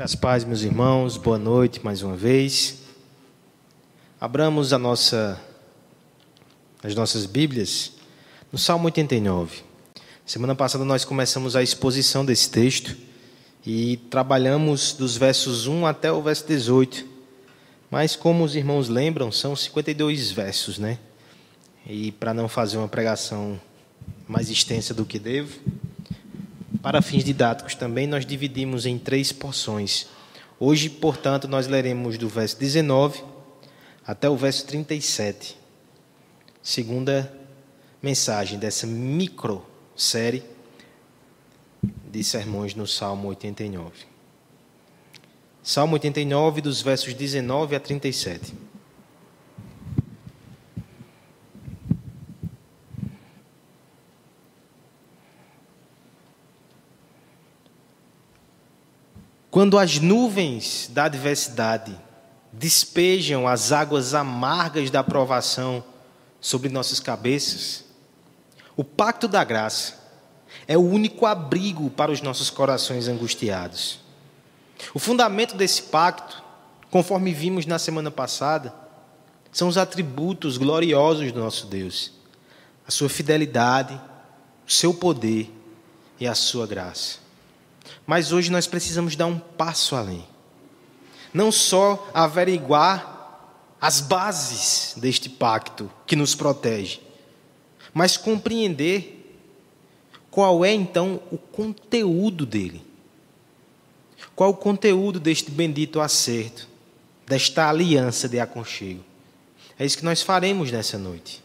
As paz, meus irmãos, boa noite mais uma vez. Abramos a nossa, as nossas Bíblias no Salmo 89. Semana passada nós começamos a exposição desse texto e trabalhamos dos versos 1 até o verso 18. Mas, como os irmãos lembram, são 52 versos, né? E para não fazer uma pregação mais extensa do que devo, para fins didáticos também, nós dividimos em três porções. Hoje, portanto, nós leremos do verso 19 até o verso 37. Segunda mensagem dessa micro série de sermões no Salmo 89. Salmo 89, dos versos 19 a 37. Quando as nuvens da adversidade despejam as águas amargas da provação sobre nossas cabeças, o pacto da graça é o único abrigo para os nossos corações angustiados. O fundamento desse pacto, conforme vimos na semana passada, são os atributos gloriosos do nosso Deus: a sua fidelidade, o seu poder e a sua graça. Mas hoje nós precisamos dar um passo além. Não só averiguar as bases deste pacto que nos protege, mas compreender qual é então o conteúdo dele. Qual o conteúdo deste bendito acerto, desta aliança de aconchego? É isso que nós faremos nessa noite.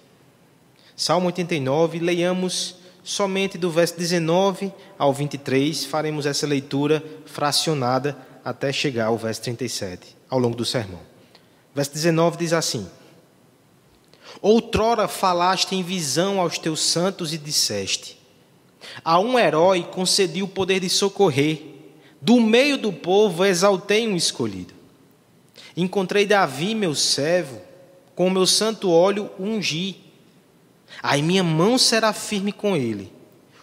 Salmo 89, leiamos somente do verso 19 ao 23, faremos essa leitura fracionada até chegar ao verso 37, ao longo do sermão. Verso 19 diz assim: Outrora falaste em visão aos teus santos e disseste: A um herói concedi o poder de socorrer, do meio do povo exaltei um escolhido. Encontrei Davi, meu servo, com o meu santo óleo ungi Aí minha mão será firme com ele,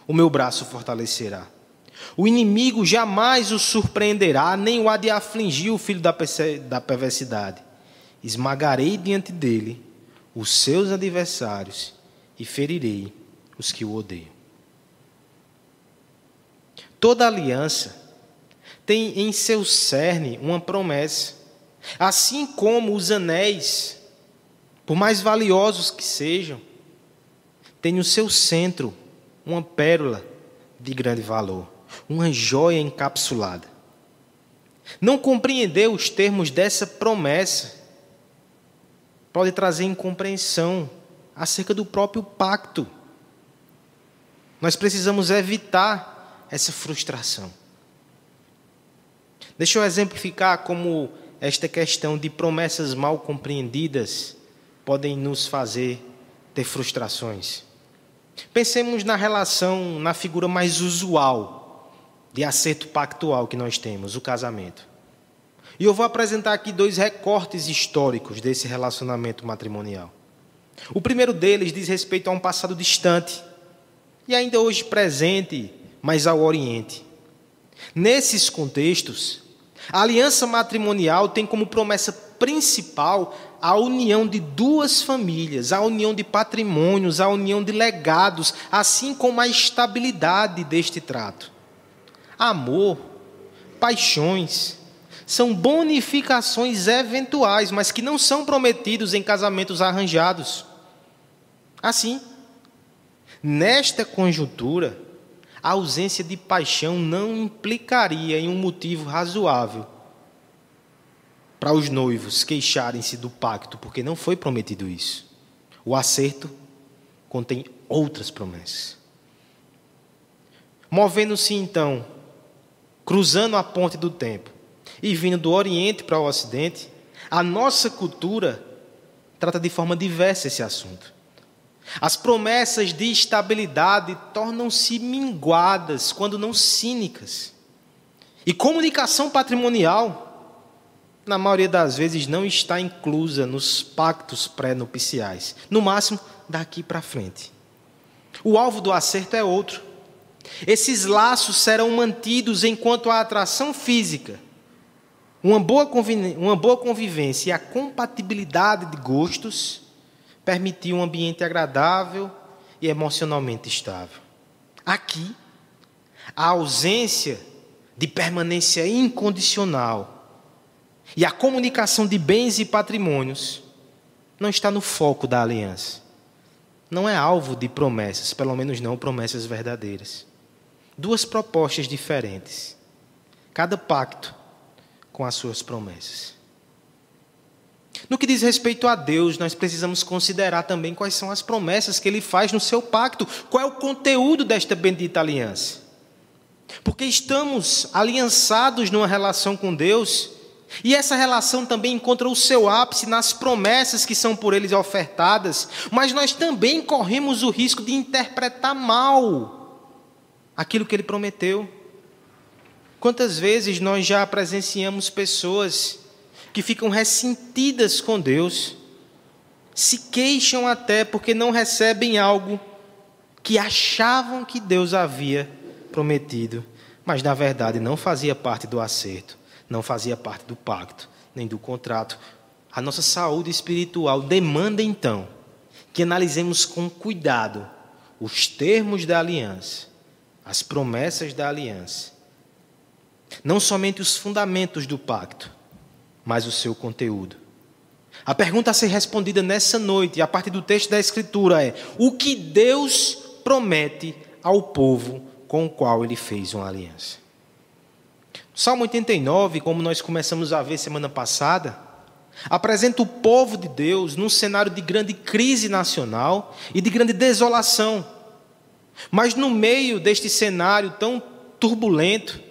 o meu braço fortalecerá. O inimigo jamais o surpreenderá, nem o há de afligir o filho da perversidade. Esmagarei diante dele os seus adversários e ferirei os que o odeiam. Toda aliança tem em seu cerne uma promessa, assim como os anéis, por mais valiosos que sejam, tem no seu centro uma pérola de grande valor, uma joia encapsulada. Não compreender os termos dessa promessa pode trazer incompreensão acerca do próprio pacto. Nós precisamos evitar essa frustração. Deixa eu exemplificar como esta questão de promessas mal compreendidas podem nos fazer ter frustrações. Pensemos na relação, na figura mais usual de acerto pactual que nós temos, o casamento. E eu vou apresentar aqui dois recortes históricos desse relacionamento matrimonial. O primeiro deles diz respeito a um passado distante e ainda hoje presente, mas ao Oriente. Nesses contextos, a aliança matrimonial tem como promessa principal a união de duas famílias, a união de patrimônios, a união de legados, assim como a estabilidade deste trato. Amor, paixões, são bonificações eventuais, mas que não são prometidos em casamentos arranjados. Assim, nesta conjuntura, a ausência de paixão não implicaria em um motivo razoável para os noivos queixarem-se do pacto, porque não foi prometido isso. O acerto contém outras promessas. Movendo-se então, cruzando a ponte do tempo e vindo do Oriente para o Ocidente, a nossa cultura trata de forma diversa esse assunto. As promessas de estabilidade tornam-se minguadas, quando não cínicas. E comunicação patrimonial na maioria das vezes, não está inclusa nos pactos pré-nupciais. No máximo, daqui para frente. O alvo do acerto é outro. Esses laços serão mantidos enquanto a atração física, Uma boa, uma boa convivência e a compatibilidade de gostos permitiu um ambiente agradável e emocionalmente estável. Aqui, a ausência de permanência incondicional e a comunicação de bens e patrimônios não está no foco da aliança. Não é alvo de promessas, pelo menos não promessas verdadeiras. Duas propostas diferentes. Cada pacto com as suas promessas. No que diz respeito a Deus, nós precisamos considerar também quais são as promessas que Ele faz no seu pacto, qual é o conteúdo desta bendita aliança. Porque estamos aliançados numa relação com Deus, e essa relação também encontra o seu ápice nas promessas que são por eles ofertadas, mas nós também corremos o risco de interpretar mal aquilo que Ele prometeu. Quantas vezes nós já presenciamos pessoas que ficam ressentidas com Deus, se queixam até porque não recebem algo que achavam que Deus havia prometido, mas na verdade não fazia parte do acerto, não fazia parte do pacto, nem do contrato. A nossa saúde espiritual demanda então que analisemos com cuidado os termos da aliança, as promessas da aliança não somente os fundamentos do pacto, mas o seu conteúdo. A pergunta a ser respondida nessa noite, a partir do texto da Escritura, é: o que Deus promete ao povo com o qual ele fez uma aliança? Salmo 89, como nós começamos a ver semana passada, apresenta o povo de Deus num cenário de grande crise nacional e de grande desolação. Mas no meio deste cenário tão turbulento,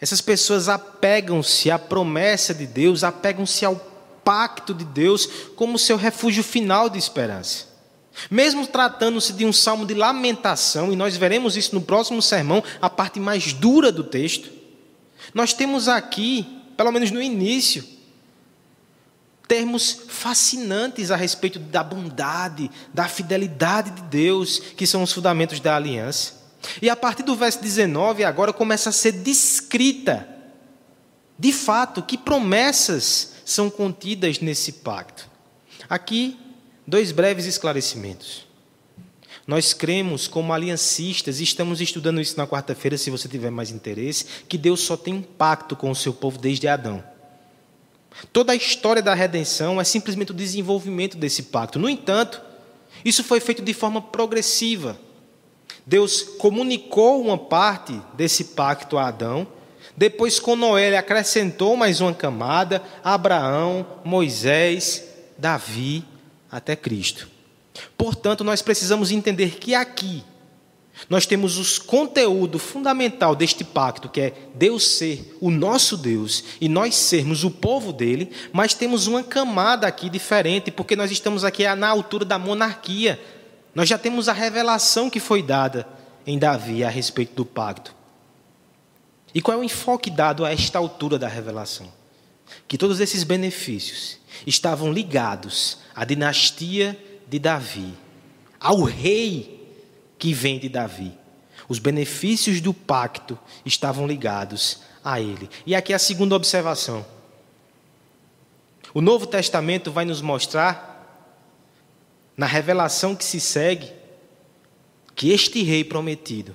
essas pessoas apegam-se à promessa de Deus, apegam-se ao pacto de Deus como seu refúgio final de esperança. Mesmo tratando-se de um salmo de lamentação, e nós veremos isso no próximo sermão, a parte mais dura do texto, nós temos aqui, pelo menos no início, termos fascinantes a respeito da bondade, da fidelidade de Deus, que são os fundamentos da aliança. E a partir do verso 19, agora começa a ser descrita, de fato, que promessas são contidas nesse pacto. Aqui, dois breves esclarecimentos. Nós cremos, como aliancistas, e estamos estudando isso na quarta-feira, se você tiver mais interesse, que Deus só tem um pacto com o seu povo desde Adão. Toda a história da redenção é simplesmente o desenvolvimento desse pacto. No entanto, isso foi feito de forma progressiva. Deus comunicou uma parte desse pacto a Adão. Depois, com Noé, ele acrescentou mais uma camada: Abraão, Moisés, Davi, até Cristo. Portanto, nós precisamos entender que aqui nós temos o conteúdo fundamental deste pacto, que é Deus ser o nosso Deus e nós sermos o povo dele, mas temos uma camada aqui diferente, porque nós estamos aqui na altura da monarquia, nós já temos a revelação que foi dada em Davi a respeito do pacto. E qual é o enfoque dado a esta altura da revelação? Que todos esses benefícios estavam ligados à dinastia de Davi, ao rei que vem de Davi. Os benefícios do pacto estavam ligados a ele. E aqui a segunda observação. O Novo Testamento vai nos mostrar na revelação que se segue, que este rei prometido,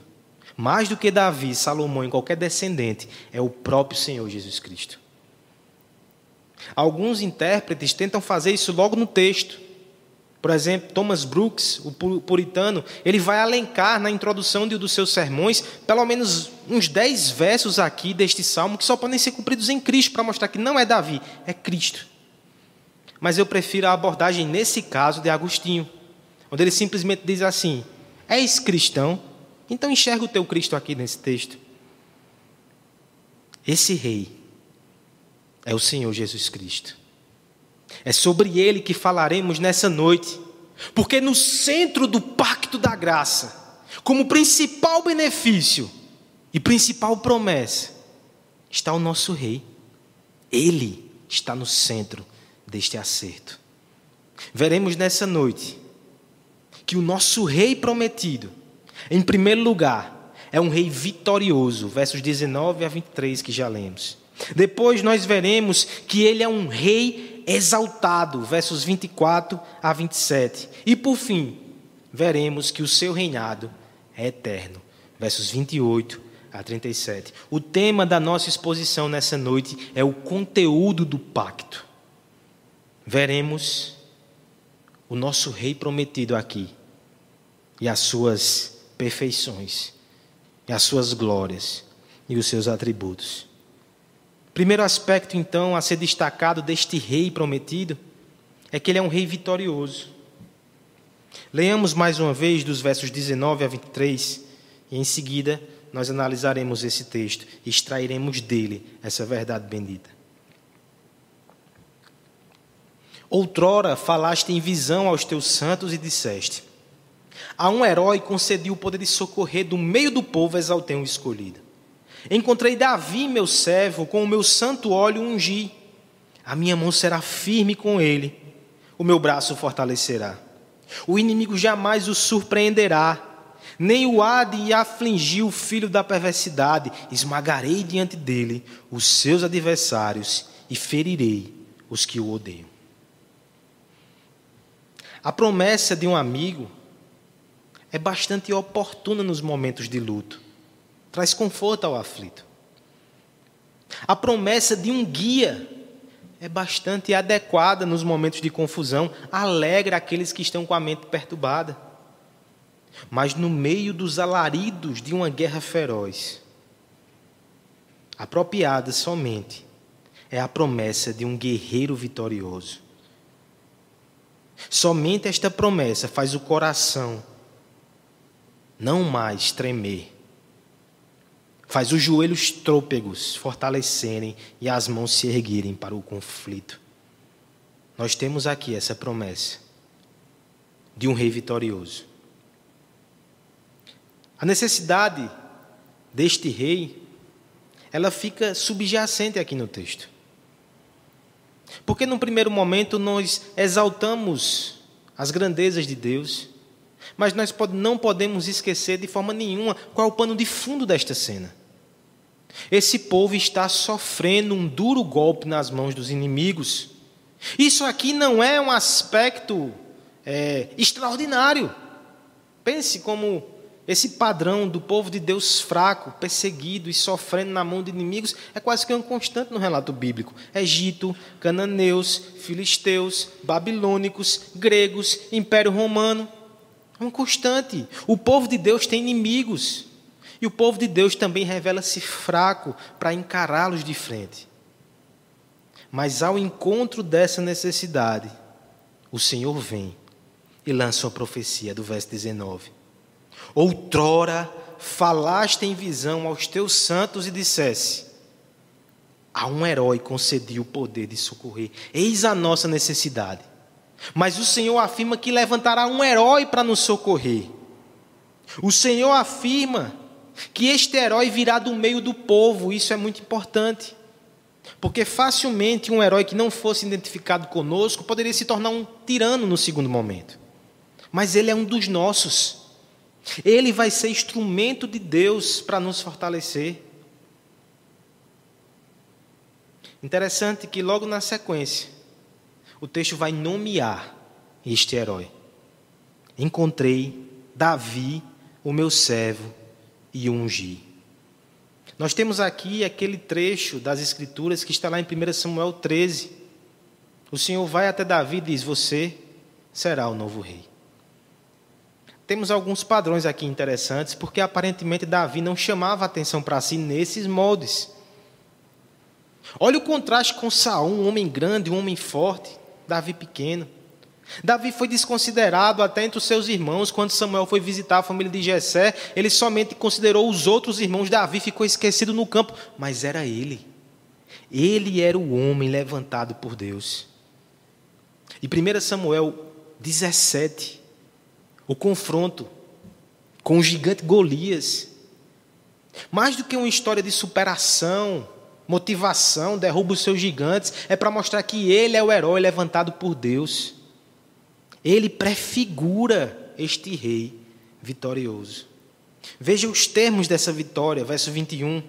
mais do que Davi, Salomão e qualquer descendente, é o próprio Senhor Jesus Cristo. Alguns intérpretes tentam fazer isso logo no texto. Por exemplo, Thomas Brooks, o puritano, ele vai alencar na introdução de um dos seus sermões pelo menos uns dez versos aqui deste salmo que só podem ser cumpridos em Cristo para mostrar que não é Davi, é Cristo. Mas eu prefiro a abordagem nesse caso de Agostinho, onde ele simplesmente diz assim: És cristão? Então enxerga o teu Cristo aqui nesse texto. Esse rei é o Senhor Jesus Cristo. É sobre ele que falaremos nessa noite, porque no centro do pacto da graça, como principal benefício e principal promessa, está o nosso rei. Ele está no centro deste acerto. Veremos nessa noite que o nosso rei prometido, em primeiro lugar, é um rei vitorioso, versos 19 a 23 que já lemos. Depois nós veremos que ele é um rei exaltado, versos 24 a 27. E por fim, veremos que o seu reinado é eterno, versos 28 a 37. O tema da nossa exposição nessa noite é o conteúdo do pacto. Veremos o nosso rei prometido aqui e as suas perfeições, e as suas glórias e os seus atributos. Primeiro aspecto, então, a ser destacado deste rei prometido é que ele é um rei vitorioso. Leamos mais uma vez dos versos 19 a 23 e em seguida nós analisaremos esse texto e extrairemos dele essa verdade bendita. Outrora falaste em visão aos teus santos e disseste: A um herói concedi o poder de socorrer do meio do povo exaltei um escolhido. Encontrei Davi, meu servo, com o meu santo óleo ungi. A minha mão será firme com ele, o meu braço fortalecerá. O inimigo jamais o surpreenderá, nem o há de afligir o filho da perversidade. Esmagarei diante dele os seus adversários e ferirei os que o odeiam. A promessa de um amigo é bastante oportuna nos momentos de luto traz conforto ao aflito. A promessa de um guia é bastante adequada nos momentos de confusão, alegra aqueles que estão com a mente perturbada. Mas no meio dos alaridos de uma guerra feroz, apropriada somente é a promessa de um guerreiro vitorioso. Somente esta promessa faz o coração não mais tremer faz os joelhos trôpegos fortalecerem e as mãos se erguerem para o conflito. Nós temos aqui essa promessa de um rei vitorioso. A necessidade deste rei, ela fica subjacente aqui no texto. Porque num primeiro momento nós exaltamos as grandezas de Deus, mas nós não podemos esquecer de forma nenhuma qual é o pano de fundo desta cena. Esse povo está sofrendo um duro golpe nas mãos dos inimigos. Isso aqui não é um aspecto é, extraordinário. Pense como esse padrão do povo de Deus fraco, perseguido e sofrendo na mão de inimigos é quase que um constante no relato bíblico. Egito, cananeus, filisteus, babilônicos, gregos, Império Romano. É um constante. O povo de Deus tem inimigos. E o povo de Deus também revela-se fraco para encará-los de frente. Mas ao encontro dessa necessidade, o Senhor vem e lança uma profecia do verso 19. Outrora falaste em visão aos teus santos e dissesse: A um herói concedi o poder de socorrer. Eis a nossa necessidade. Mas o Senhor afirma que levantará um herói para nos socorrer. O Senhor afirma que este herói virá do meio do povo, isso é muito importante. Porque facilmente um herói que não fosse identificado conosco poderia se tornar um tirano no segundo momento. Mas ele é um dos nossos. Ele vai ser instrumento de Deus para nos fortalecer. Interessante que logo na sequência, o texto vai nomear este herói. Encontrei Davi, o meu servo, e ungir. Nós temos aqui aquele trecho das Escrituras que está lá em 1 Samuel 13. O Senhor vai até Davi e diz: Você será o novo rei. Temos alguns padrões aqui interessantes, porque aparentemente Davi não chamava atenção para si nesses moldes. Olha o contraste com Saul, um homem grande, um homem forte, Davi pequeno. Davi foi desconsiderado até entre os seus irmãos quando Samuel foi visitar a família de Jessé. Ele somente considerou os outros irmãos. Davi ficou esquecido no campo, mas era ele. Ele era o homem levantado por Deus. E 1 Samuel 17, o confronto com o gigante Golias. Mais do que uma história de superação, motivação, derruba os seus gigantes, é para mostrar que ele é o herói levantado por Deus. Ele prefigura este rei vitorioso. Veja os termos dessa vitória, verso 21.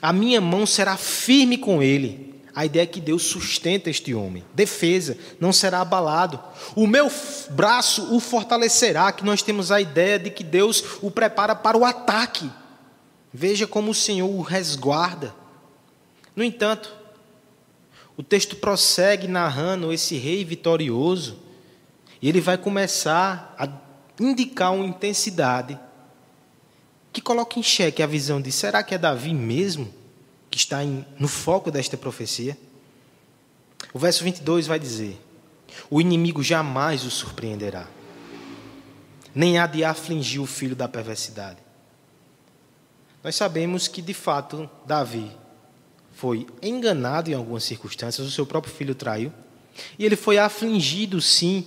A minha mão será firme com ele. A ideia é que Deus sustenta este homem. Defesa, não será abalado. O meu braço o fortalecerá, que nós temos a ideia de que Deus o prepara para o ataque. Veja como o Senhor o resguarda. No entanto, o texto prossegue narrando esse rei vitorioso, e ele vai começar a indicar uma intensidade que coloca em xeque a visão de será que é Davi mesmo que está em, no foco desta profecia? O verso 22 vai dizer: O inimigo jamais o surpreenderá, nem há de afligir o filho da perversidade. Nós sabemos que, de fato, Davi foi enganado em algumas circunstâncias, o seu próprio filho traiu, e ele foi afligido, sim,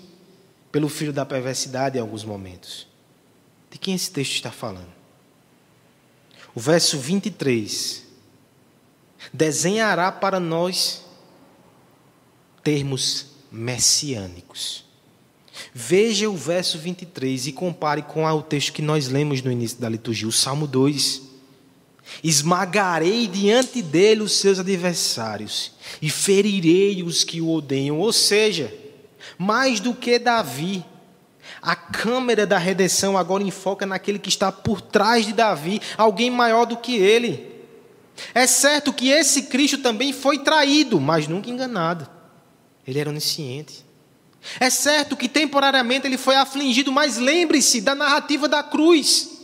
pelo filho da perversidade em alguns momentos. De quem esse texto está falando? O verso 23 desenhará para nós termos messiânicos. Veja o verso 23 e compare com o texto que nós lemos no início da liturgia, o Salmo 2 esmagarei diante dele os seus adversários e ferirei os que o odeiam. Ou seja, mais do que Davi, a câmera da redenção agora enfoca naquele que está por trás de Davi, alguém maior do que ele. É certo que esse Cristo também foi traído, mas nunca enganado. Ele era onisciente. É certo que temporariamente ele foi afligido, mas lembre-se da narrativa da cruz.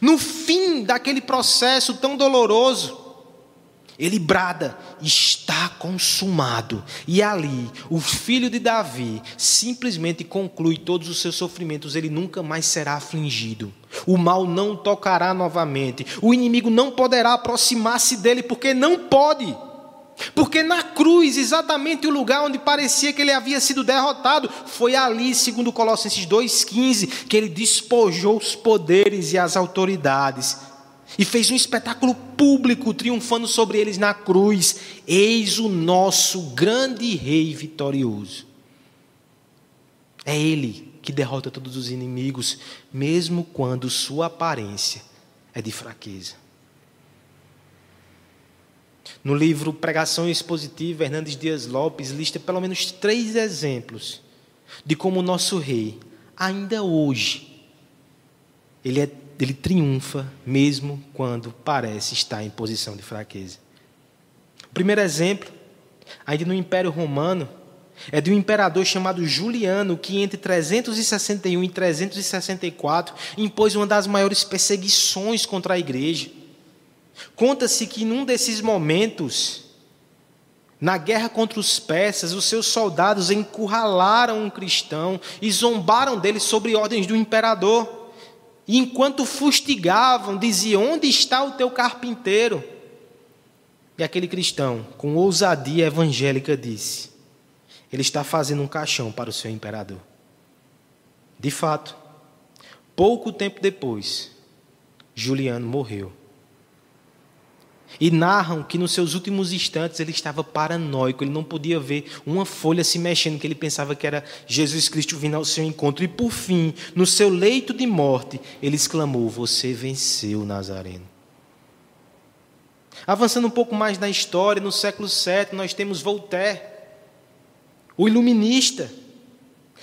No fim daquele processo tão doloroso, ele brada: está consumado. E ali, o filho de Davi simplesmente conclui todos os seus sofrimentos, ele nunca mais será afligido. O mal não tocará novamente. O inimigo não poderá aproximar-se dele, porque não pode. Porque na cruz, exatamente o lugar onde parecia que ele havia sido derrotado, foi ali, segundo Colossenses 2,15, que ele despojou os poderes e as autoridades e fez um espetáculo público triunfando sobre eles na cruz. Eis o nosso grande rei vitorioso. É ele que derrota todos os inimigos, mesmo quando sua aparência é de fraqueza. No livro Pregação Expositiva, Hernandes Dias Lopes lista pelo menos três exemplos de como o nosso rei, ainda hoje, ele, é, ele triunfa mesmo quando parece estar em posição de fraqueza. O primeiro exemplo, ainda no Império Romano, é de um imperador chamado Juliano, que entre 361 e 364 impôs uma das maiores perseguições contra a igreja. Conta-se que num desses momentos, na guerra contra os persas, os seus soldados encurralaram um cristão e zombaram dele sobre ordens do imperador. E enquanto fustigavam, diziam: Onde está o teu carpinteiro? E aquele cristão, com ousadia evangélica, disse: Ele está fazendo um caixão para o seu imperador. De fato, pouco tempo depois, Juliano morreu. E narram que nos seus últimos instantes ele estava paranoico, ele não podia ver uma folha se mexendo, que ele pensava que era Jesus Cristo vindo ao seu encontro. E por fim, no seu leito de morte, ele exclamou: Você venceu, Nazareno. Avançando um pouco mais na história, no século VII, nós temos Voltaire, o iluminista,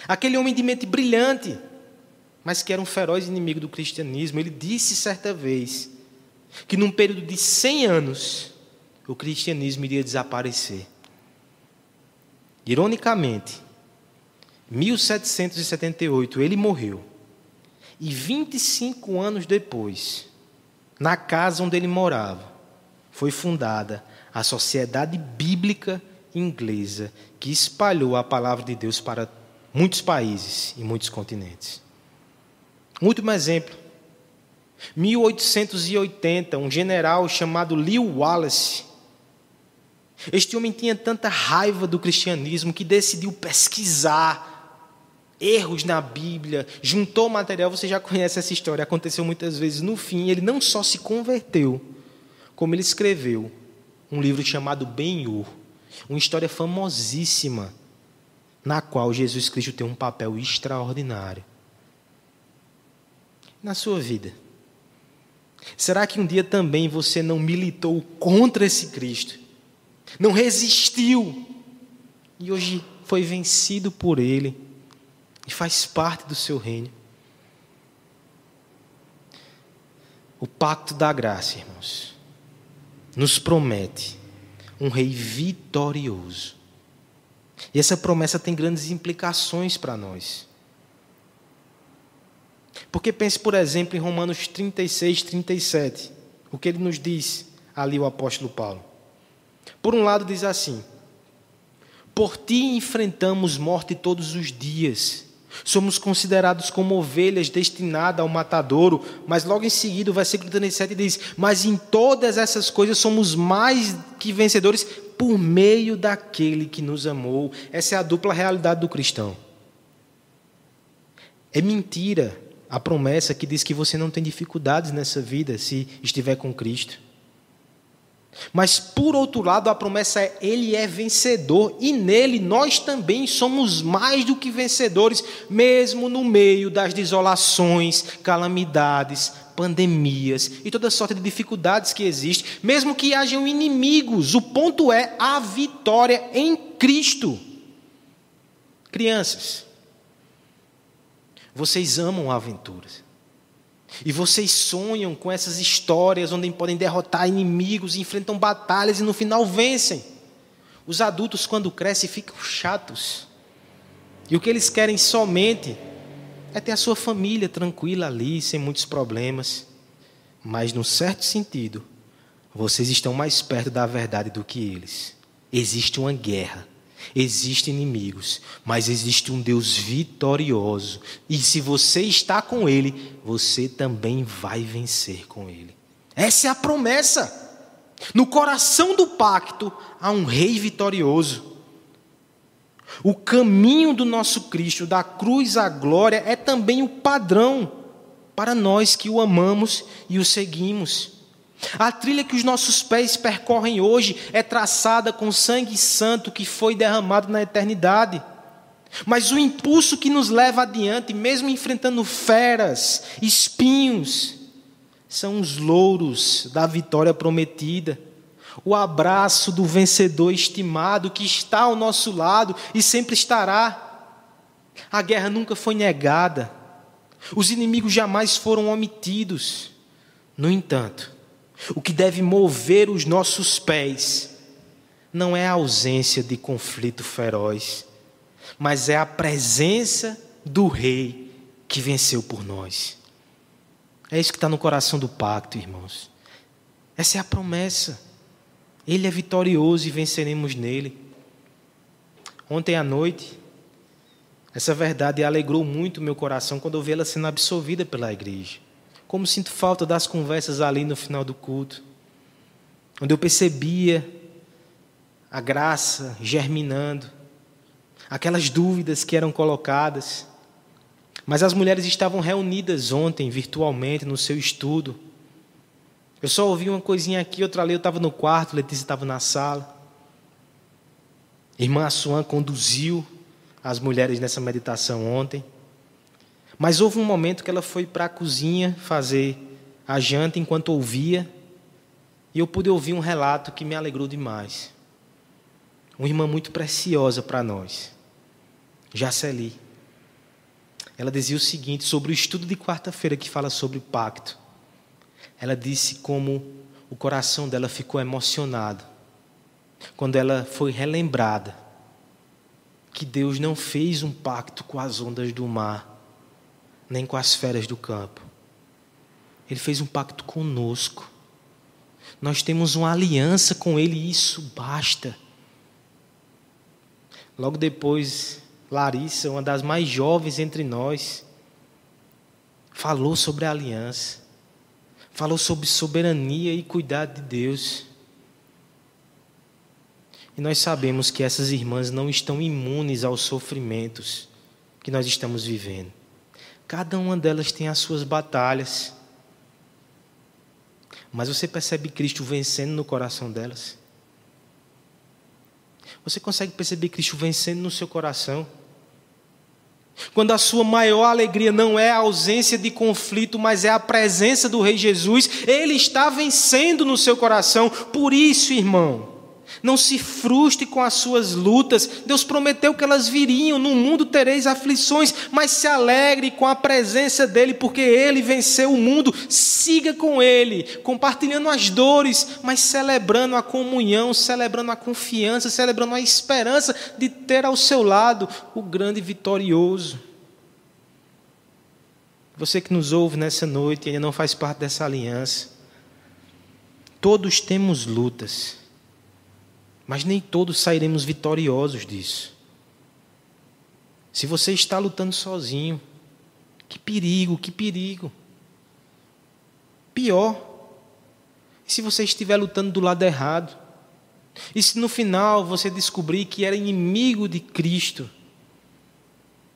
aquele homem de mente brilhante, mas que era um feroz inimigo do cristianismo. Ele disse certa vez que num período de 100 anos o cristianismo iria desaparecer. Ironicamente, 1778 ele morreu. E 25 anos depois, na casa onde ele morava, foi fundada a Sociedade Bíblica Inglesa, que espalhou a palavra de Deus para muitos países e muitos continentes. Um último exemplo 1880, um general chamado Lew Wallace. Este homem tinha tanta raiva do cristianismo que decidiu pesquisar erros na Bíblia, juntou material, você já conhece essa história, aconteceu muitas vezes. No fim, ele não só se converteu, como ele escreveu um livro chamado Ben-Hur, uma história famosíssima, na qual Jesus Cristo tem um papel extraordinário. Na sua vida, Será que um dia também você não militou contra esse Cristo? Não resistiu e hoje foi vencido por Ele e faz parte do seu reino? O pacto da graça, irmãos, nos promete um rei vitorioso. E essa promessa tem grandes implicações para nós. Porque pense, por exemplo, em Romanos 36, 37. O que ele nos diz ali, o apóstolo Paulo. Por um lado, diz assim: Por ti enfrentamos morte todos os dias. Somos considerados como ovelhas destinadas ao matadouro, mas logo em seguida o versículo 37 diz: Mas em todas essas coisas somos mais que vencedores por meio daquele que nos amou. Essa é a dupla realidade do cristão. É mentira a promessa que diz que você não tem dificuldades nessa vida se estiver com Cristo. Mas, por outro lado, a promessa é: Ele é vencedor e nele nós também somos mais do que vencedores, mesmo no meio das desolações, calamidades, pandemias e toda sorte de dificuldades que existem, mesmo que hajam inimigos, o ponto é a vitória em Cristo. Crianças, vocês amam aventuras. E vocês sonham com essas histórias onde podem derrotar inimigos, enfrentam batalhas e no final vencem. Os adultos, quando crescem, ficam chatos. E o que eles querem somente é ter a sua família tranquila ali, sem muitos problemas. Mas, num certo sentido, vocês estão mais perto da verdade do que eles. Existe uma guerra Existem inimigos, mas existe um Deus vitorioso. E se você está com Ele, você também vai vencer com Ele. Essa é a promessa. No coração do pacto há um Rei vitorioso. O caminho do nosso Cristo, da cruz à glória, é também o padrão para nós que o amamos e o seguimos. A trilha que os nossos pés percorrem hoje é traçada com sangue santo que foi derramado na eternidade. Mas o impulso que nos leva adiante, mesmo enfrentando feras, espinhos, são os louros da vitória prometida. O abraço do vencedor estimado que está ao nosso lado e sempre estará. A guerra nunca foi negada. Os inimigos jamais foram omitidos. No entanto, o que deve mover os nossos pés não é a ausência de conflito feroz, mas é a presença do Rei que venceu por nós. É isso que está no coração do pacto, irmãos. Essa é a promessa. Ele é vitorioso e venceremos nele. Ontem à noite, essa verdade alegrou muito meu coração quando eu vi ela sendo absolvida pela igreja. Como sinto falta das conversas ali no final do culto, onde eu percebia a graça germinando, aquelas dúvidas que eram colocadas. Mas as mulheres estavam reunidas ontem virtualmente no seu estudo. Eu só ouvi uma coisinha aqui, outra ali. Eu estava no quarto, Letícia estava na sala. Irmã Assuan conduziu as mulheres nessa meditação ontem. Mas houve um momento que ela foi para a cozinha fazer a janta enquanto ouvia, e eu pude ouvir um relato que me alegrou demais. Uma irmã muito preciosa para nós, Jaceli. Ela dizia o seguinte sobre o estudo de quarta-feira que fala sobre o pacto. Ela disse como o coração dela ficou emocionado quando ela foi relembrada que Deus não fez um pacto com as ondas do mar, nem com as feras do campo. Ele fez um pacto conosco. Nós temos uma aliança com Ele e isso basta. Logo depois, Larissa, uma das mais jovens entre nós, falou sobre a aliança, falou sobre soberania e cuidado de Deus. E nós sabemos que essas irmãs não estão imunes aos sofrimentos que nós estamos vivendo. Cada uma delas tem as suas batalhas. Mas você percebe Cristo vencendo no coração delas? Você consegue perceber Cristo vencendo no seu coração? Quando a sua maior alegria não é a ausência de conflito, mas é a presença do Rei Jesus, ele está vencendo no seu coração. Por isso, irmão, não se frustre com as suas lutas. Deus prometeu que elas viriam. No mundo tereis aflições, mas se alegre com a presença dEle, porque Ele venceu o mundo. Siga com Ele, compartilhando as dores, mas celebrando a comunhão, celebrando a confiança, celebrando a esperança de ter ao seu lado o grande vitorioso. Você que nos ouve nessa noite e ainda não faz parte dessa aliança, todos temos lutas. Mas nem todos sairemos vitoriosos disso. Se você está lutando sozinho, que perigo, que perigo. Pior, se você estiver lutando do lado errado, e se no final você descobrir que era inimigo de Cristo,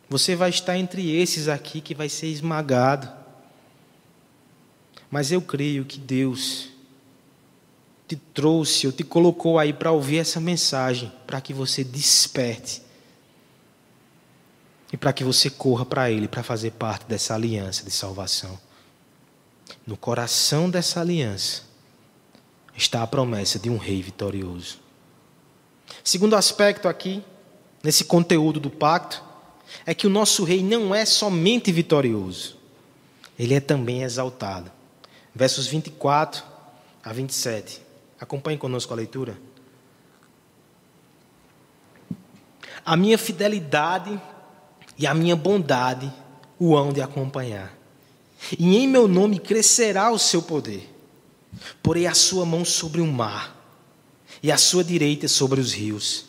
você vai estar entre esses aqui que vai ser esmagado. Mas eu creio que Deus te trouxe ou te colocou aí para ouvir essa mensagem, para que você desperte e para que você corra para Ele para fazer parte dessa aliança de salvação. No coração dessa aliança está a promessa de um rei vitorioso. Segundo aspecto aqui, nesse conteúdo do pacto, é que o nosso rei não é somente vitorioso, ele é também exaltado. Versos 24 a 27. Acompanhe conosco a leitura. A minha fidelidade e a minha bondade o hão de acompanhar. E em meu nome crescerá o seu poder. Porei a sua mão sobre o mar e a sua direita sobre os rios.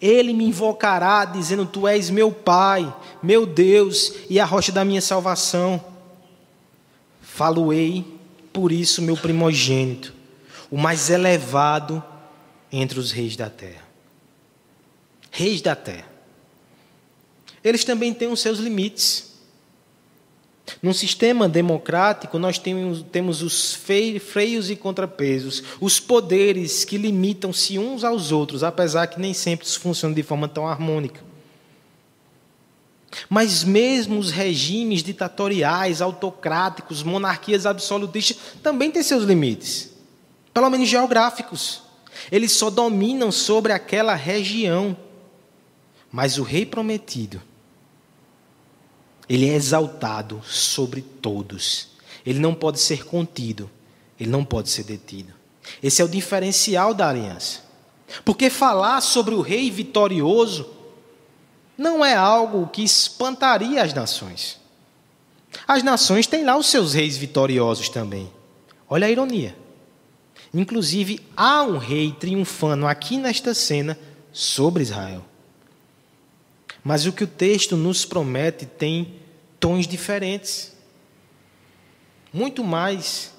Ele me invocará, dizendo: Tu és meu Pai, meu Deus e a rocha da minha salvação. Faloei, por isso, meu primogênito o mais elevado entre os reis da terra. Reis da terra. Eles também têm os seus limites. Num sistema democrático, nós temos, os freios e contrapesos, os poderes que limitam-se uns aos outros, apesar que nem sempre isso funciona de forma tão harmônica. Mas mesmo os regimes ditatoriais, autocráticos, monarquias absolutistas também têm seus limites pelo menos geográficos. Eles só dominam sobre aquela região. Mas o rei prometido, ele é exaltado sobre todos. Ele não pode ser contido, ele não pode ser detido. Esse é o diferencial da aliança. Porque falar sobre o rei vitorioso não é algo que espantaria as nações. As nações têm lá os seus reis vitoriosos também. Olha a ironia. Inclusive, há um rei triunfando aqui nesta cena sobre Israel. Mas o que o texto nos promete tem tons diferentes. Muito mais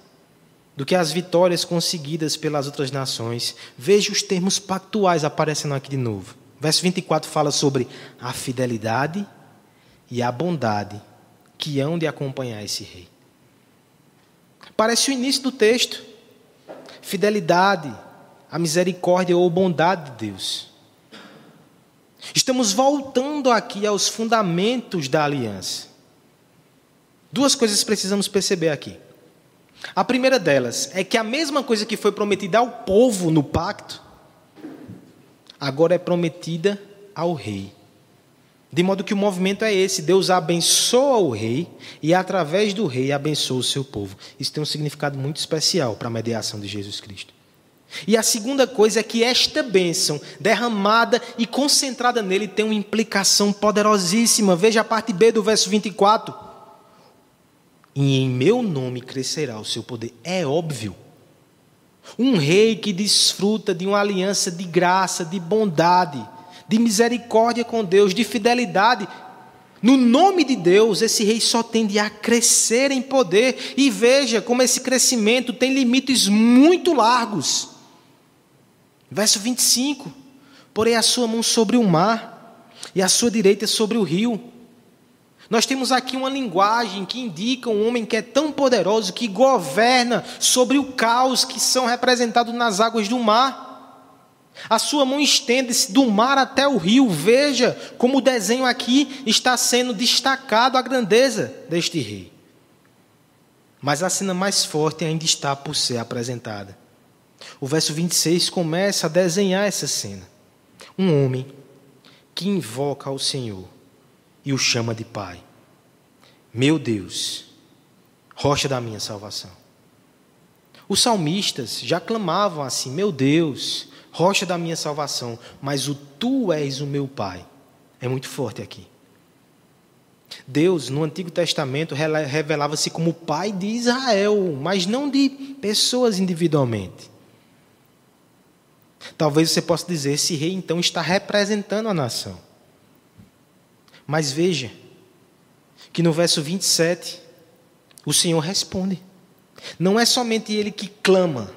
do que as vitórias conseguidas pelas outras nações. Veja os termos pactuais aparecendo aqui de novo. Verso 24 fala sobre a fidelidade e a bondade que hão de acompanhar esse rei. Parece o início do texto fidelidade, a misericórdia ou bondade de Deus. Estamos voltando aqui aos fundamentos da aliança. Duas coisas precisamos perceber aqui. A primeira delas é que a mesma coisa que foi prometida ao povo no pacto, agora é prometida ao rei. De modo que o movimento é esse: Deus abençoa o rei e, através do rei, abençoa o seu povo. Isso tem um significado muito especial para a mediação de Jesus Cristo. E a segunda coisa é que esta bênção, derramada e concentrada nele, tem uma implicação poderosíssima. Veja a parte B do verso 24. E em meu nome crescerá o seu poder. É óbvio. Um rei que desfruta de uma aliança de graça, de bondade, de misericórdia com Deus, de fidelidade. No nome de Deus, esse rei só tende a crescer em poder. E veja como esse crescimento tem limites muito largos. Verso 25: Porém a sua mão sobre o mar, e a sua direita sobre o rio. Nós temos aqui uma linguagem que indica um homem que é tão poderoso que governa sobre o caos que são representados nas águas do mar. A sua mão estende-se do mar até o rio. Veja como o desenho aqui está sendo destacado a grandeza deste rei. Mas a cena mais forte ainda está por ser apresentada. O verso 26 começa a desenhar essa cena. Um homem que invoca ao Senhor e o chama de Pai. Meu Deus, rocha da minha salvação. Os salmistas já clamavam assim: Meu Deus, rocha da minha salvação, mas o Tu és o meu Pai. É muito forte aqui. Deus, no Antigo Testamento, revelava-se como Pai de Israel, mas não de pessoas individualmente. Talvez você possa dizer: esse rei então está representando a nação. Mas veja que no verso 27, o Senhor responde. Não é somente ele que clama,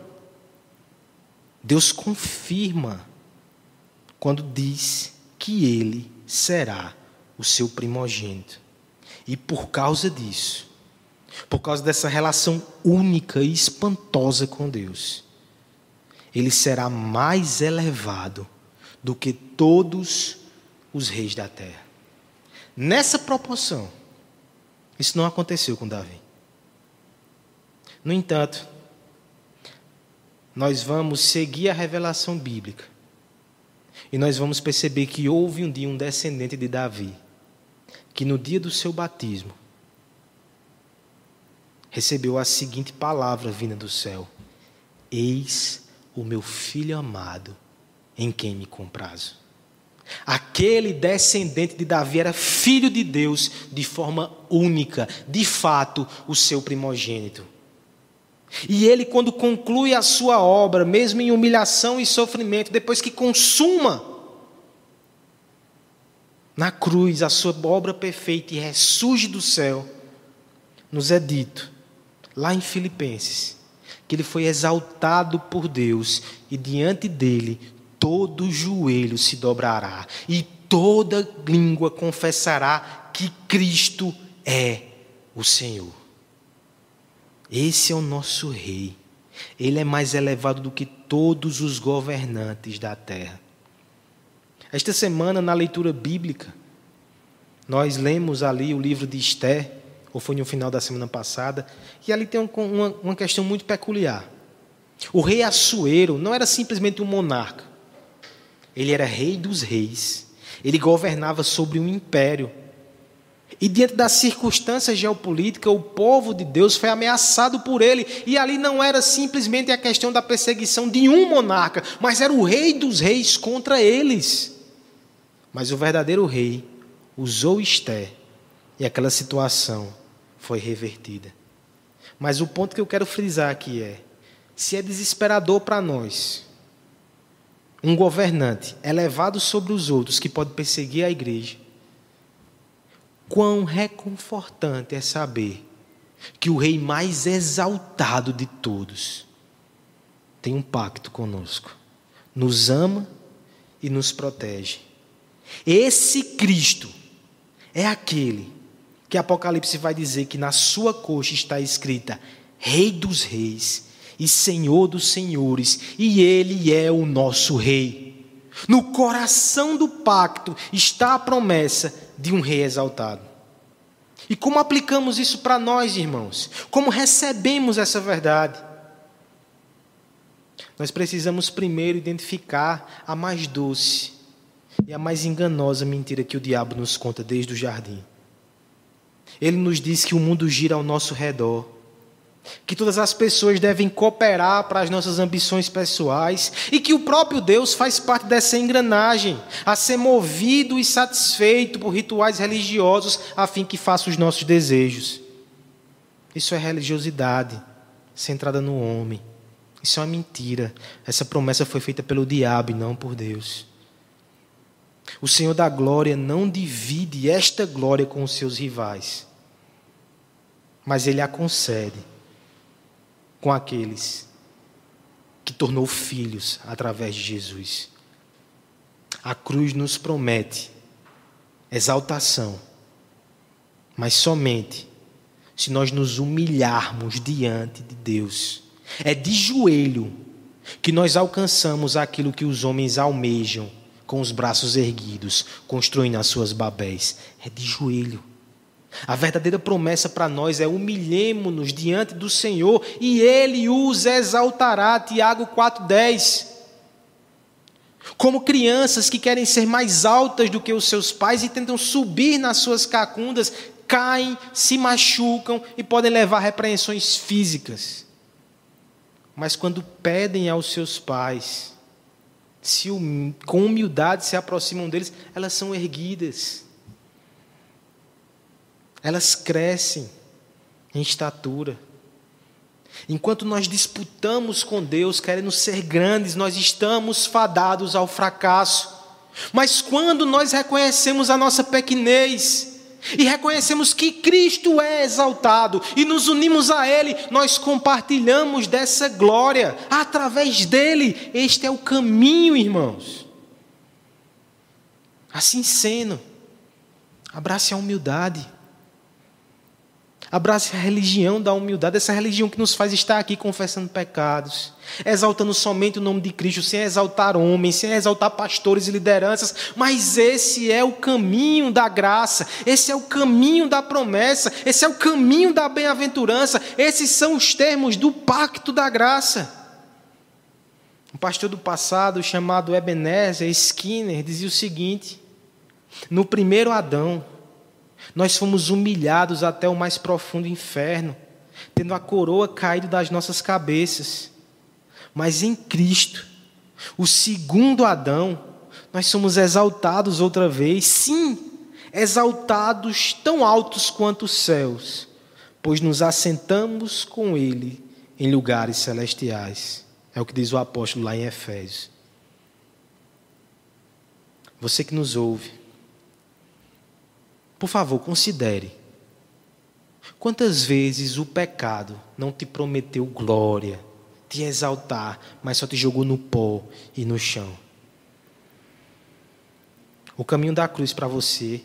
Deus confirma quando diz que ele será o seu primogênito. E por causa disso, por causa dessa relação única e espantosa com Deus, ele será mais elevado do que todos os reis da terra. Nessa proporção, isso não aconteceu com Davi. No entanto, nós vamos seguir a revelação bíblica e nós vamos perceber que houve um dia um descendente de Davi que no dia do seu batismo recebeu a seguinte palavra vinda do céu: Eis o meu filho amado, em quem me comprazo. Aquele descendente de Davi era filho de Deus de forma única, de fato, o seu primogênito. E ele, quando conclui a sua obra, mesmo em humilhação e sofrimento, depois que consuma na cruz a sua obra perfeita e ressurge do céu, nos é dito, lá em Filipenses, que ele foi exaltado por Deus e diante dele todo joelho se dobrará e toda língua confessará que Cristo é o Senhor. Esse é o nosso rei. Ele é mais elevado do que todos os governantes da terra. Esta semana, na leitura bíblica, nós lemos ali o livro de Esté, ou foi no final da semana passada, e ali tem uma, uma questão muito peculiar. O rei Assuero não era simplesmente um monarca, ele era rei dos reis, ele governava sobre um império. E diante das circunstâncias geopolíticas, o povo de Deus foi ameaçado por ele. E ali não era simplesmente a questão da perseguição de um monarca, mas era o rei dos reis contra eles. Mas o verdadeiro rei usou Esté e aquela situação foi revertida. Mas o ponto que eu quero frisar aqui é: se é desesperador para nós, um governante elevado sobre os outros que pode perseguir a igreja, Quão reconfortante é saber que o Rei mais exaltado de todos tem um pacto conosco, nos ama e nos protege. Esse Cristo é aquele que Apocalipse vai dizer que na sua coxa está escrita Rei dos Reis e Senhor dos Senhores, e Ele é o nosso Rei. No coração do pacto está a promessa de um rei exaltado. E como aplicamos isso para nós, irmãos? Como recebemos essa verdade? Nós precisamos primeiro identificar a mais doce e a mais enganosa mentira que o diabo nos conta desde o jardim. Ele nos diz que o mundo gira ao nosso redor que todas as pessoas devem cooperar para as nossas ambições pessoais e que o próprio Deus faz parte dessa engrenagem, a ser movido e satisfeito por rituais religiosos a fim que faça os nossos desejos. Isso é religiosidade centrada no homem. Isso é uma mentira. Essa promessa foi feita pelo diabo e não por Deus. O Senhor da glória não divide esta glória com os seus rivais, mas ele a concede com aqueles que tornou filhos através de Jesus. A cruz nos promete exaltação, mas somente se nós nos humilharmos diante de Deus. É de joelho que nós alcançamos aquilo que os homens almejam com os braços erguidos, construindo as suas babéis. É de joelho. A verdadeira promessa para nós é humilhemos-nos diante do Senhor e Ele os exaltará. Tiago 4,10. Como crianças que querem ser mais altas do que os seus pais e tentam subir nas suas cacundas, caem, se machucam e podem levar repreensões físicas. Mas quando pedem aos seus pais, se com humildade se aproximam deles, elas são erguidas. Elas crescem em estatura. Enquanto nós disputamos com Deus, querendo ser grandes, nós estamos fadados ao fracasso. Mas quando nós reconhecemos a nossa pequenez, e reconhecemos que Cristo é exaltado e nos unimos a Ele, nós compartilhamos dessa glória através dele. Este é o caminho, irmãos. Assim sendo, abrace a humildade. Abrace a religião da humildade, essa religião que nos faz estar aqui confessando pecados, exaltando somente o nome de Cristo, sem exaltar homens, sem exaltar pastores e lideranças, mas esse é o caminho da graça, esse é o caminho da promessa, esse é o caminho da bem-aventurança, esses são os termos do pacto da graça. Um pastor do passado chamado Ebenezer Skinner dizia o seguinte: no primeiro Adão, nós fomos humilhados até o mais profundo inferno, tendo a coroa caído das nossas cabeças. Mas em Cristo, o segundo Adão, nós somos exaltados outra vez, sim, exaltados tão altos quanto os céus, pois nos assentamos com Ele em lugares celestiais. É o que diz o apóstolo lá em Efésios. Você que nos ouve, por favor, considere. Quantas vezes o pecado não te prometeu glória, te exaltar, mas só te jogou no pó e no chão? O caminho da cruz para você,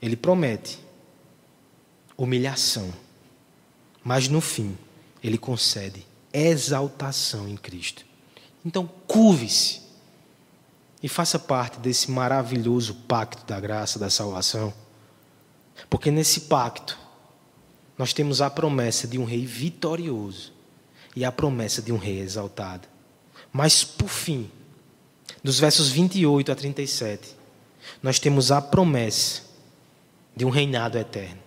ele promete humilhação, mas no fim, ele concede exaltação em Cristo. Então, curve-se e faça parte desse maravilhoso pacto da graça da salvação. Porque nesse pacto nós temos a promessa de um rei vitorioso e a promessa de um rei exaltado. Mas por fim, dos versos 28 a 37, nós temos a promessa de um reinado eterno.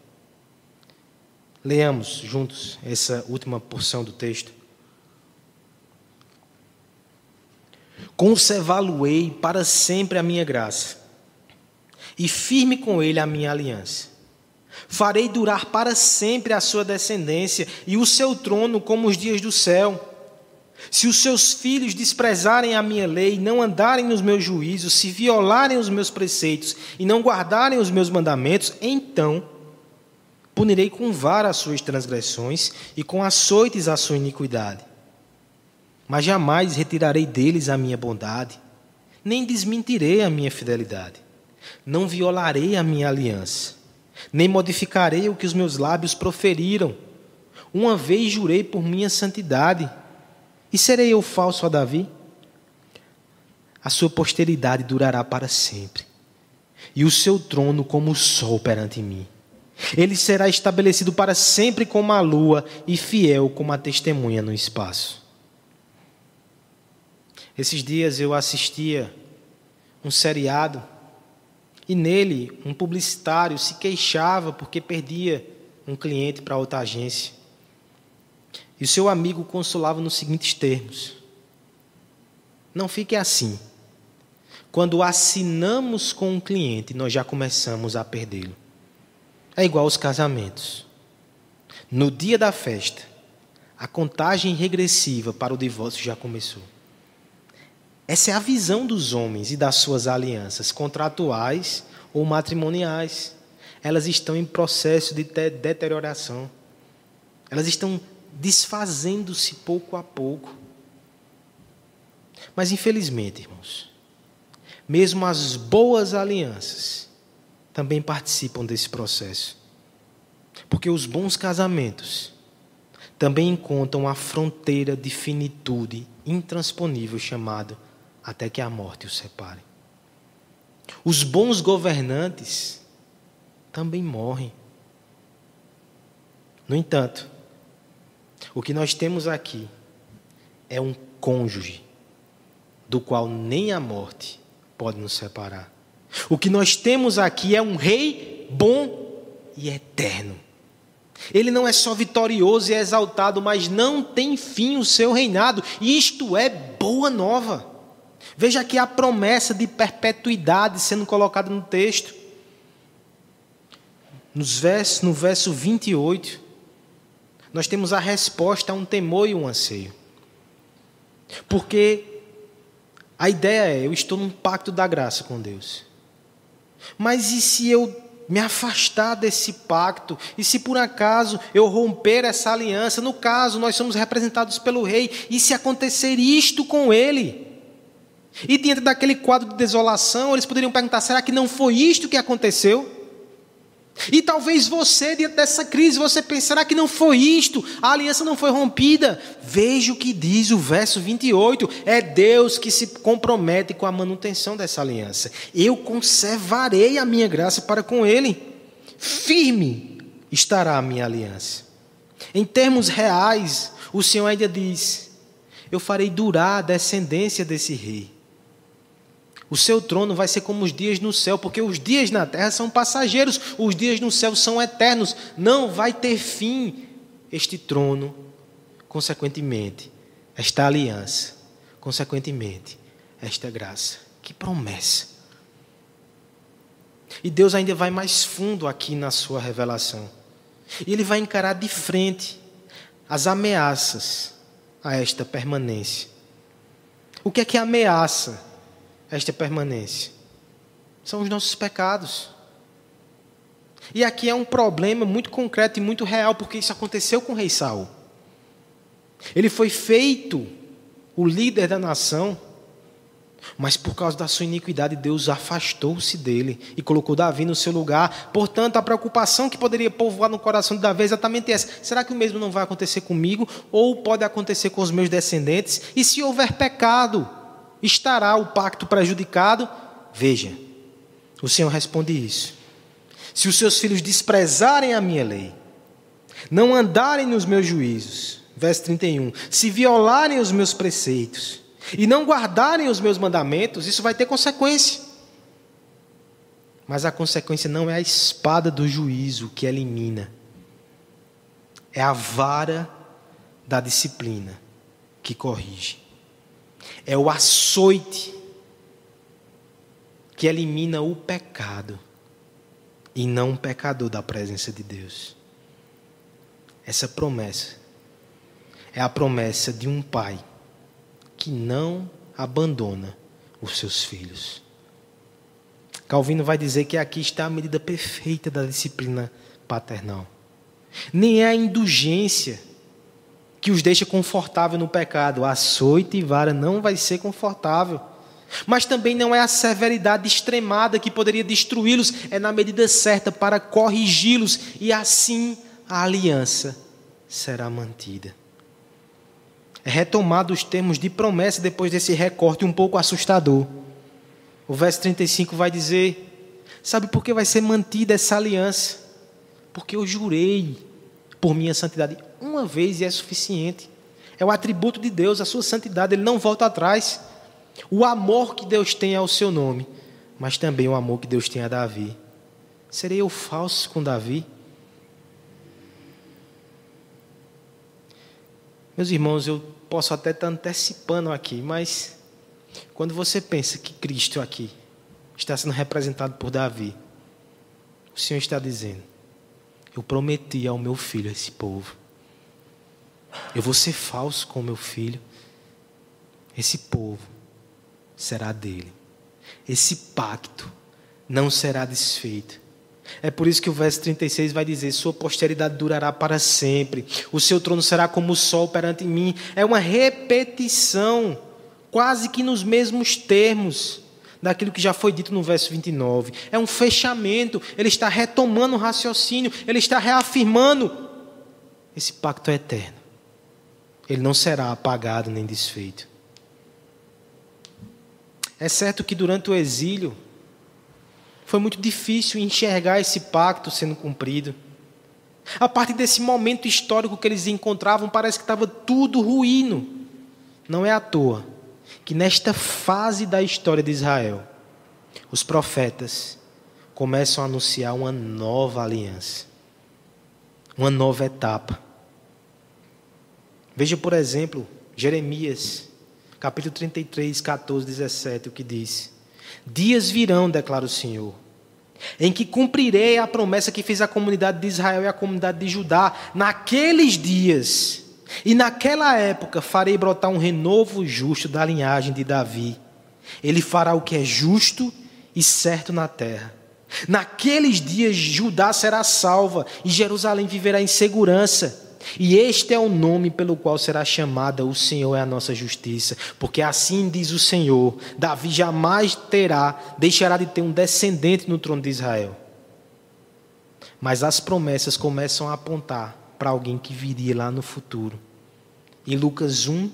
Leamos juntos essa última porção do texto. Conservá-lo-ei para sempre a minha graça, e firme com ele a minha aliança. Farei durar para sempre a sua descendência e o seu trono como os dias do céu. Se os seus filhos desprezarem a minha lei, não andarem nos meus juízos, se violarem os meus preceitos e não guardarem os meus mandamentos, então punirei com vara as suas transgressões e com açoites a sua iniquidade mas jamais retirarei deles a minha bondade, nem desmentirei a minha fidelidade. Não violarei a minha aliança, nem modificarei o que os meus lábios proferiram. Uma vez jurei por minha santidade, e serei eu falso a Davi? A sua posteridade durará para sempre, e o seu trono como o sol perante mim. Ele será estabelecido para sempre como a lua e fiel como a testemunha no espaço. Esses dias eu assistia um seriado e nele um publicitário se queixava porque perdia um cliente para outra agência. E o seu amigo consolava nos seguintes termos: Não fique assim. Quando assinamos com um cliente, nós já começamos a perdê-lo. É igual aos casamentos. No dia da festa, a contagem regressiva para o divórcio já começou. Essa é a visão dos homens e das suas alianças, contratuais ou matrimoniais. Elas estão em processo de deterioração. Elas estão desfazendo-se pouco a pouco. Mas, infelizmente, irmãos, mesmo as boas alianças também participam desse processo. Porque os bons casamentos também encontram a fronteira de finitude intransponível chamado até que a morte os separe. Os bons governantes também morrem. No entanto, o que nós temos aqui é um cônjuge do qual nem a morte pode nos separar. O que nós temos aqui é um rei bom e eterno. Ele não é só vitorioso e exaltado, mas não tem fim o seu reinado. Isto é boa nova. Veja aqui a promessa de perpetuidade sendo colocada no texto. Nos versos, no verso 28, nós temos a resposta a um temor e um anseio. Porque a ideia é: eu estou num pacto da graça com Deus. Mas e se eu me afastar desse pacto? E se por acaso eu romper essa aliança? No caso, nós somos representados pelo rei. E se acontecer isto com ele? E diante daquele quadro de desolação, eles poderiam perguntar: será que não foi isto que aconteceu? E talvez você, diante dessa crise, você pense: será que não foi isto? A aliança não foi rompida? Veja o que diz o verso 28. É Deus que se compromete com a manutenção dessa aliança. Eu conservarei a minha graça para com ele. Firme estará a minha aliança. Em termos reais, o Senhor ainda diz: Eu farei durar a descendência desse rei o seu trono vai ser como os dias no céu, porque os dias na terra são passageiros, os dias no céu são eternos. Não vai ter fim este trono, consequentemente, esta aliança, consequentemente, esta graça. Que promessa! E Deus ainda vai mais fundo aqui na sua revelação. E Ele vai encarar de frente as ameaças a esta permanência. O que é que ameaça esta permanência? São os nossos pecados. E aqui é um problema muito concreto e muito real, porque isso aconteceu com o rei Saul. Ele foi feito o líder da nação, mas por causa da sua iniquidade, Deus afastou-se dele e colocou Davi no seu lugar. Portanto, a preocupação que poderia povoar no coração de Davi é exatamente essa: será que o mesmo não vai acontecer comigo? Ou pode acontecer com os meus descendentes? E se houver pecado? Estará o pacto prejudicado? Veja, o Senhor responde isso. Se os seus filhos desprezarem a minha lei, não andarem nos meus juízos, verso 31, se violarem os meus preceitos e não guardarem os meus mandamentos, isso vai ter consequência. Mas a consequência não é a espada do juízo que elimina, é a vara da disciplina que corrige é o açoite que elimina o pecado e não o pecador da presença de Deus. Essa promessa é a promessa de um pai que não abandona os seus filhos. Calvino vai dizer que aqui está a medida perfeita da disciplina paternal. Nem é a indulgência que os deixa confortável no pecado. Açoite e vara não vai ser confortável. Mas também não é a severidade extremada que poderia destruí-los, é na medida certa para corrigi-los, e assim a aliança será mantida. É retomado os termos de promessa depois desse recorte um pouco assustador. O verso 35 vai dizer: Sabe por que vai ser mantida essa aliança? Porque eu jurei por minha santidade uma vez e é suficiente. É o atributo de Deus, a sua santidade, ele não volta atrás. O amor que Deus tem ao seu nome, mas também o amor que Deus tem a Davi. Serei eu falso com Davi? Meus irmãos, eu posso até estar antecipando aqui, mas quando você pensa que Cristo aqui está sendo representado por Davi, o Senhor está dizendo: eu prometi ao meu filho, esse povo. Eu vou ser falso com meu filho. Esse povo será dele. Esse pacto não será desfeito. É por isso que o verso 36 vai dizer: Sua posteridade durará para sempre, o seu trono será como o sol perante mim. É uma repetição, quase que nos mesmos termos daquilo que já foi dito no verso 29. É um fechamento, ele está retomando o raciocínio, ele está reafirmando: esse pacto é eterno. Ele não será apagado nem desfeito. É certo que durante o exílio foi muito difícil enxergar esse pacto sendo cumprido. A partir desse momento histórico que eles encontravam, parece que estava tudo ruíno. Não é à toa que nesta fase da história de Israel, os profetas começam a anunciar uma nova aliança, uma nova etapa. Veja, por exemplo, Jeremias, capítulo 33, 14, 17, o que diz: Dias virão, declara o Senhor, em que cumprirei a promessa que fiz à comunidade de Israel e à comunidade de Judá. Naqueles dias e naquela época farei brotar um renovo justo da linhagem de Davi. Ele fará o que é justo e certo na terra. Naqueles dias Judá será salva e Jerusalém viverá em segurança. E este é o nome pelo qual será chamada o Senhor é a nossa justiça, porque assim diz o Senhor: Davi jamais terá, deixará de ter um descendente no trono de Israel. Mas as promessas começam a apontar para alguém que viria lá no futuro. Em Lucas 1,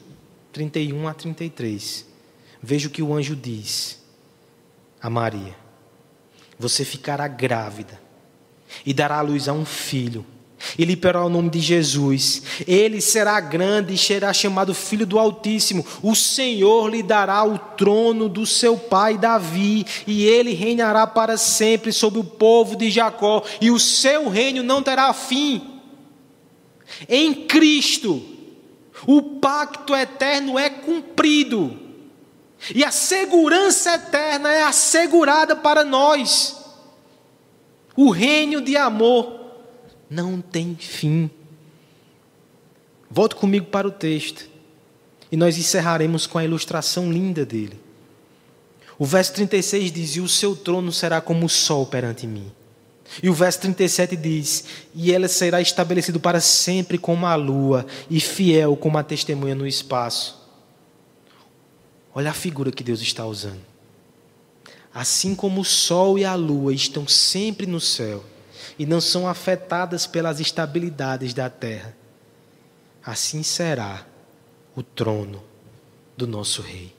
31 a 33, veja o que o anjo diz a Maria: Você ficará grávida e dará à luz a um filho e porá o nome de Jesus. Ele será grande e será chamado Filho do Altíssimo. O Senhor lhe dará o trono do seu pai Davi, e ele reinará para sempre sobre o povo de Jacó, e o seu reino não terá fim. Em Cristo, o pacto eterno é cumprido, e a segurança eterna é assegurada para nós. O reino de amor não tem fim. Volte comigo para o texto. E nós encerraremos com a ilustração linda dele. O verso 36 diz: E o seu trono será como o sol perante mim. E o verso 37 diz: E ela será estabelecido para sempre como a lua, e fiel como a testemunha no espaço. Olha a figura que Deus está usando. Assim como o sol e a lua estão sempre no céu, e não são afetadas pelas estabilidades da terra. Assim será o trono do nosso Rei.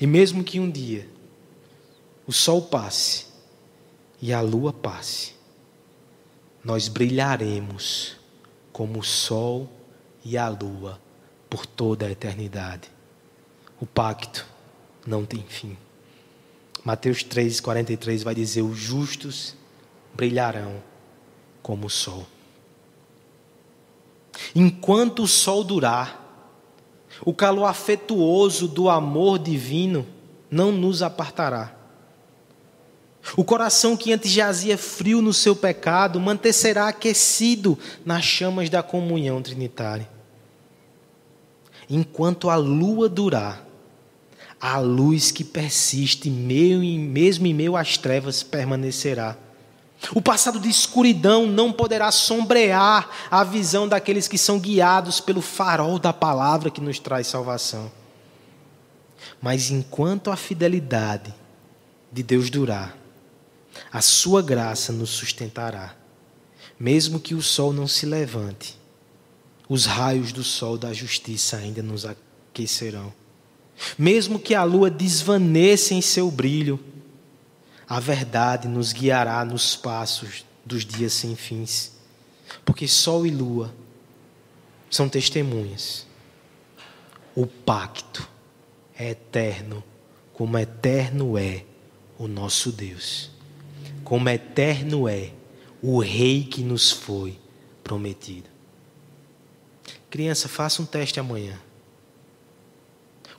E mesmo que um dia o sol passe e a lua passe, nós brilharemos como o sol e a lua por toda a eternidade. O pacto não tem fim. Mateus 3,43 vai dizer: os justos brilharão como o sol. Enquanto o sol durar, o calor afetuoso do amor divino não nos apartará. O coração que antes jazia frio no seu pecado manter-será aquecido nas chamas da comunhão trinitária. Enquanto a lua durar, a luz que persiste mesmo em meio às trevas permanecerá. O passado de escuridão não poderá sombrear a visão daqueles que são guiados pelo farol da palavra que nos traz salvação. Mas enquanto a fidelidade de Deus durar, a sua graça nos sustentará. Mesmo que o sol não se levante, os raios do sol da justiça ainda nos aquecerão. Mesmo que a lua desvaneça em seu brilho, a verdade nos guiará nos passos dos dias sem fins. Porque sol e lua são testemunhas. O pacto é eterno, como eterno é o nosso Deus. Como eterno é o Rei que nos foi prometido. Criança, faça um teste amanhã.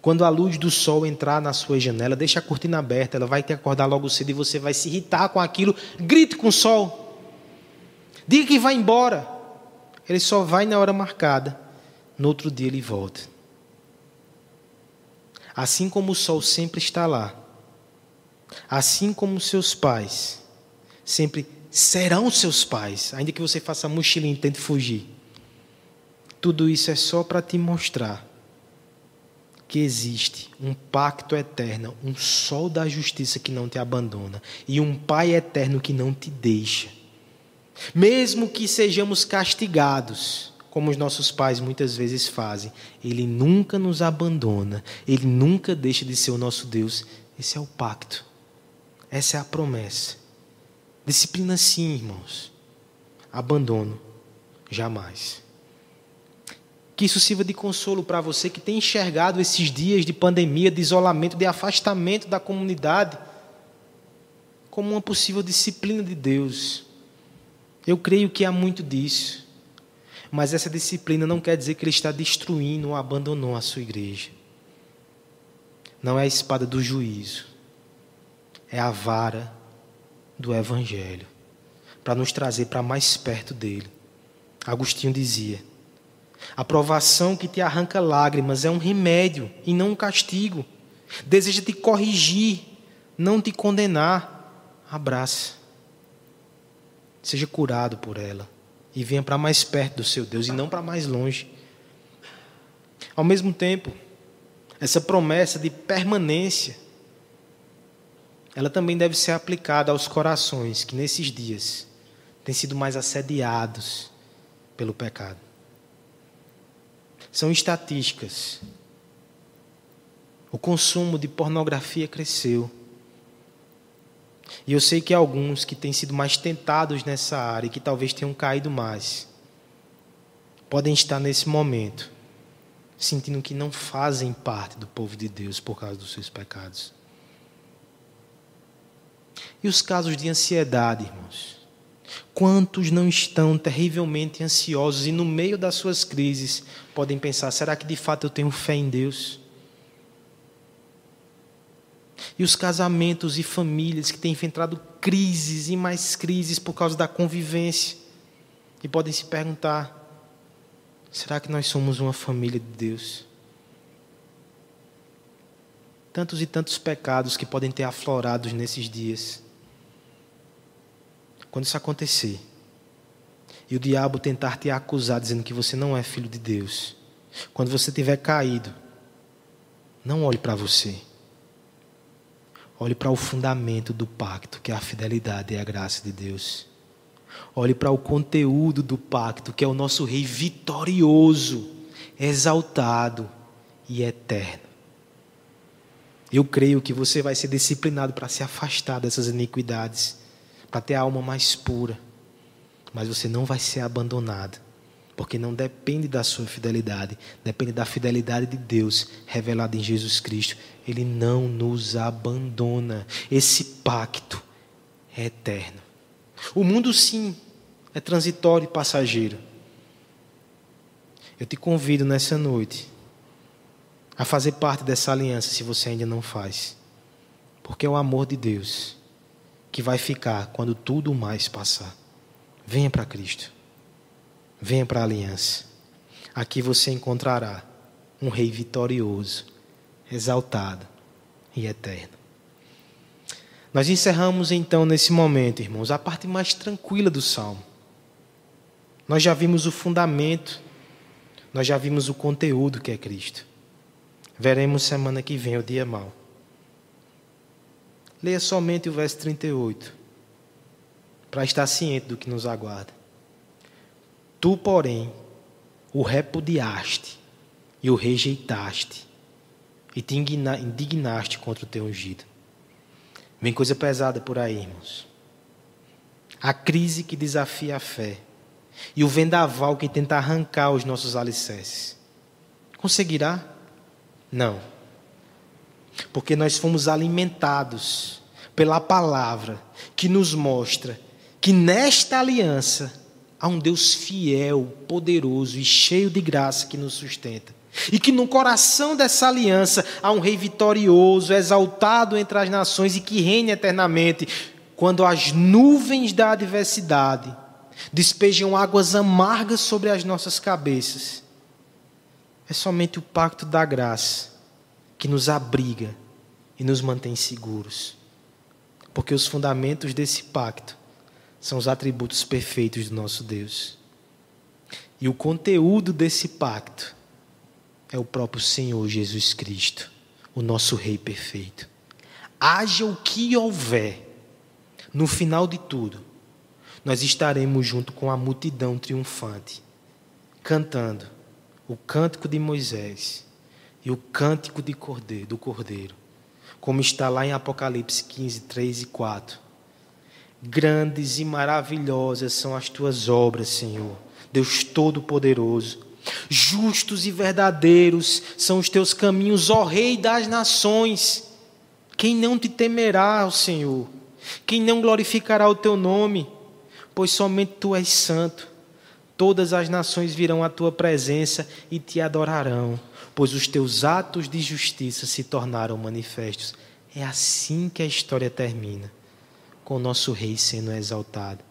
Quando a luz do sol entrar na sua janela, deixe a cortina aberta, ela vai te acordar logo cedo e você vai se irritar com aquilo. Grite com o sol. Diga que vai embora. Ele só vai na hora marcada. No outro dia ele volta. Assim como o sol sempre está lá, assim como seus pais sempre serão seus pais, ainda que você faça mochilinha e tente fugir. Tudo isso é só para te mostrar que existe um pacto eterno, um sol da justiça que não te abandona e um Pai eterno que não te deixa. Mesmo que sejamos castigados como os nossos pais muitas vezes fazem. Ele nunca nos abandona, ele nunca deixa de ser o nosso Deus. Esse é o pacto, essa é a promessa. Disciplina sim, irmãos. Abandono, jamais. Que isso sirva de consolo para você que tem enxergado esses dias de pandemia, de isolamento, de afastamento da comunidade, como uma possível disciplina de Deus. Eu creio que há muito disso. Mas essa disciplina não quer dizer que ele está destruindo ou abandonou a sua igreja. Não é a espada do juízo, é a vara do evangelho para nos trazer para mais perto dele. Agostinho dizia: a provação que te arranca lágrimas é um remédio e não um castigo. Deseja te corrigir, não te condenar. Abraça. Seja curado por ela e venha para mais perto do seu Deus e não para mais longe. Ao mesmo tempo, essa promessa de permanência, ela também deve ser aplicada aos corações que nesses dias têm sido mais assediados pelo pecado. São estatísticas. O consumo de pornografia cresceu. E eu sei que alguns que têm sido mais tentados nessa área e que talvez tenham caído mais, podem estar nesse momento sentindo que não fazem parte do povo de Deus por causa dos seus pecados. E os casos de ansiedade, irmãos? Quantos não estão terrivelmente ansiosos e no meio das suas crises podem pensar: será que de fato eu tenho fé em Deus? E os casamentos e famílias que têm enfrentado crises e mais crises por causa da convivência e podem se perguntar: será que nós somos uma família de Deus? Tantos e tantos pecados que podem ter aflorado nesses dias. Quando isso acontecer, e o diabo tentar te acusar dizendo que você não é filho de Deus, quando você tiver caído, não olhe para você. Olhe para o fundamento do pacto, que é a fidelidade e a graça de Deus. Olhe para o conteúdo do pacto, que é o nosso Rei vitorioso, exaltado e eterno. Eu creio que você vai ser disciplinado para se afastar dessas iniquidades para ter a alma mais pura. Mas você não vai ser abandonado, porque não depende da sua fidelidade, depende da fidelidade de Deus revelada em Jesus Cristo. Ele não nos abandona. Esse pacto é eterno. O mundo, sim, é transitório e passageiro. Eu te convido nessa noite a fazer parte dessa aliança, se você ainda não faz, porque é o amor de Deus que vai ficar quando tudo mais passar. Venha para Cristo. Venha para a aliança. Aqui você encontrará um rei vitorioso, exaltado e eterno. Nós encerramos então nesse momento, irmãos, a parte mais tranquila do salmo. Nós já vimos o fundamento, nós já vimos o conteúdo que é Cristo. Veremos semana que vem o dia mau. Leia somente o verso 38, para estar ciente do que nos aguarda. Tu, porém, o repudiaste e o rejeitaste, e te indignaste contra o teu ungido. Vem coisa pesada por aí, irmãos. A crise que desafia a fé e o vendaval que tenta arrancar os nossos alicerces. Conseguirá? Não porque nós fomos alimentados pela palavra que nos mostra que nesta aliança há um Deus fiel, poderoso e cheio de graça que nos sustenta. E que no coração dessa aliança há um rei vitorioso, exaltado entre as nações e que reina eternamente, quando as nuvens da adversidade despejam águas amargas sobre as nossas cabeças. É somente o pacto da graça que nos abriga e nos mantém seguros. Porque os fundamentos desse pacto são os atributos perfeitos do nosso Deus. E o conteúdo desse pacto é o próprio Senhor Jesus Cristo, o nosso Rei perfeito. Haja o que houver, no final de tudo, nós estaremos junto com a multidão triunfante, cantando o cântico de Moisés e o cântico de cordeiro, do Cordeiro, como está lá em Apocalipse 15, 3 e 4. Grandes e maravilhosas são as tuas obras, Senhor, Deus Todo-Poderoso. Justos e verdadeiros são os teus caminhos, ó Rei das nações. Quem não te temerá, ó Senhor? Quem não glorificará o teu nome? Pois somente tu és santo. Todas as nações virão à tua presença e te adorarão, pois os teus atos de justiça se tornaram manifestos. É assim que a história termina, com o nosso rei sendo exaltado.